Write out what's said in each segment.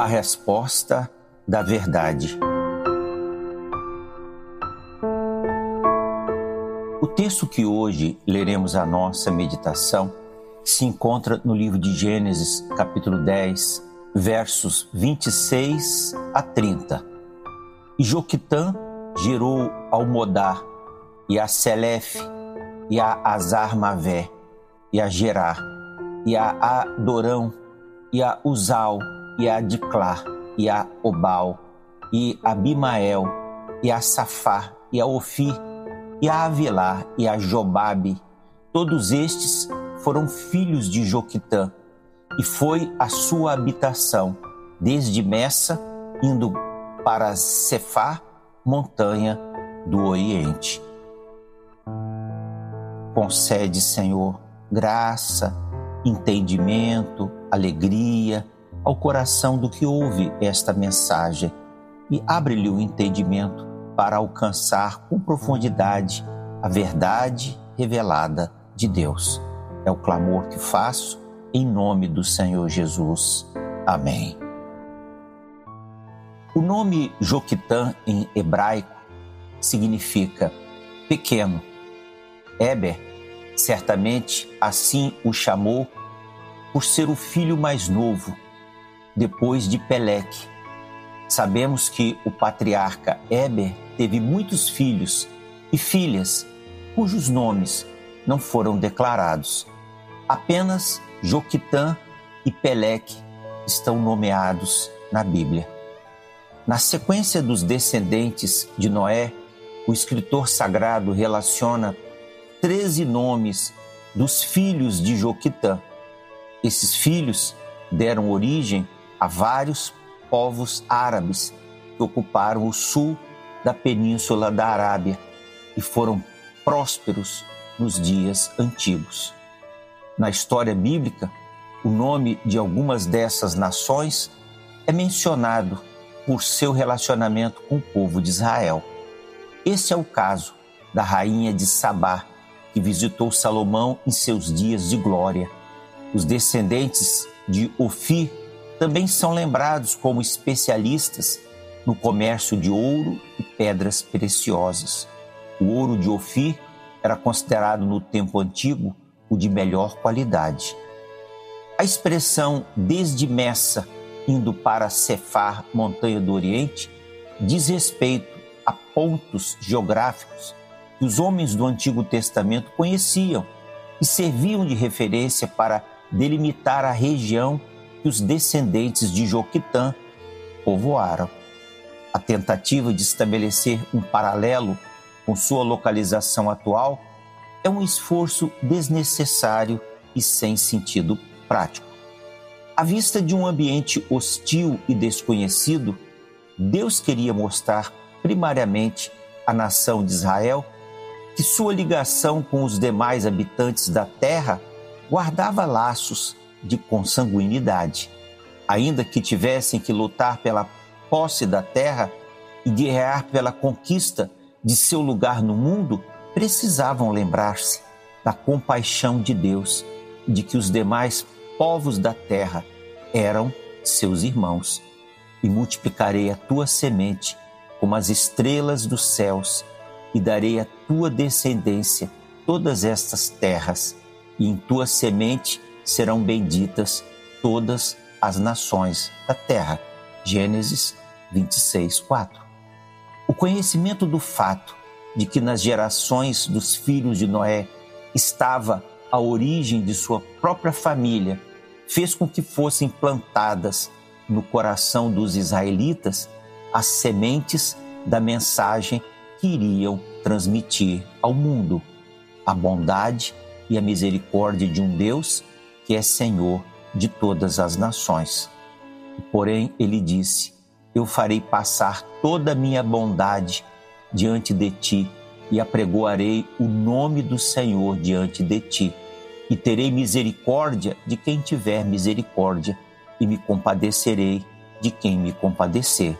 a resposta da verdade. O texto que hoje leremos a nossa meditação se encontra no livro de Gênesis, capítulo 10, versos 26 a 30. E Joquitã gerou ao Modar, e a Selefe, e a Azar Mavé, e a Gerar, e a Adorão, e a Uzal, e a Diclar, e a Obal, e a Bimael, e a Safá, e a Ofi, e a Avilar, e a Jobabe. Todos estes foram filhos de Joquitã, e foi a sua habitação, desde Messa, indo para Cefá, montanha do Oriente. Concede, Senhor, graça, entendimento, alegria ao coração do que ouve esta mensagem e abre-lhe o entendimento para alcançar com profundidade a verdade revelada de Deus. É o clamor que faço em nome do Senhor Jesus. Amém. O nome Joquitã em hebraico significa pequeno. Eber certamente assim o chamou por ser o filho mais novo, depois de Peleque. Sabemos que o patriarca Eber teve muitos filhos e filhas cujos nomes não foram declarados. Apenas Joquitã e Peleque estão nomeados na Bíblia. Na sequência dos descendentes de Noé, o escritor sagrado relaciona 13 nomes dos filhos de Joquitã. Esses filhos deram origem a vários povos árabes que ocuparam o sul da península da Arábia e foram prósperos nos dias antigos. Na história bíblica, o nome de algumas dessas nações é mencionado por seu relacionamento com o povo de Israel. Esse é o caso da rainha de Sabá, que visitou Salomão em seus dias de glória. Os descendentes de Ofir também são lembrados como especialistas no comércio de ouro e pedras preciosas. O ouro de Ofir era considerado no tempo antigo o de melhor qualidade. A expressão desde Messa indo para Cefar, montanha do Oriente, diz respeito a pontos geográficos que os homens do Antigo Testamento conheciam e serviam de referência para delimitar a região que os descendentes de Joquitã povoaram. A tentativa de estabelecer um paralelo com sua localização atual é um esforço desnecessário e sem sentido prático. À vista de um ambiente hostil e desconhecido, Deus queria mostrar primariamente à nação de Israel que sua ligação com os demais habitantes da terra guardava laços de consanguinidade. Ainda que tivessem que lutar pela posse da terra e guerrear pela conquista de seu lugar no mundo, precisavam lembrar-se da compaixão de Deus, de que os demais povos da terra eram seus irmãos. E multiplicarei a tua semente como as estrelas dos céus e darei à tua descendência todas estas terras, e em tua semente serão benditas todas as nações da terra. Gênesis 26, 4. O conhecimento do fato de que nas gerações dos filhos de Noé estava a origem de sua própria família, fez com que fossem plantadas no coração dos israelitas as sementes da mensagem que iriam transmitir ao mundo a bondade e a misericórdia de um Deus que é Senhor de todas as nações. Porém, ele disse: Eu farei passar toda a minha bondade diante de ti e apregoarei o nome do Senhor diante de ti. E terei misericórdia de quem tiver misericórdia, e me compadecerei de quem me compadecer.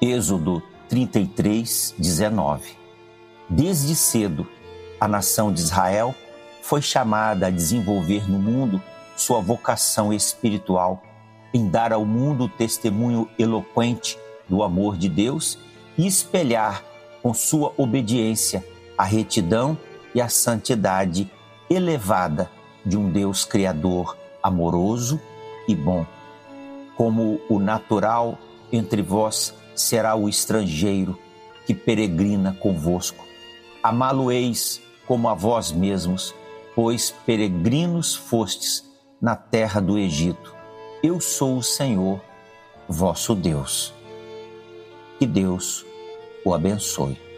Êxodo 33, 19. Desde cedo, a nação de Israel foi chamada a desenvolver no mundo sua vocação espiritual, em dar ao mundo o testemunho eloquente do amor de Deus e espelhar com sua obediência a retidão e a santidade elevada de um Deus Criador amoroso e bom. Como o natural entre vós será o estrangeiro que peregrina convosco. Amá-lo-eis como a vós mesmos, pois peregrinos fostes na terra do Egito. Eu sou o Senhor, vosso Deus. Que Deus o abençoe.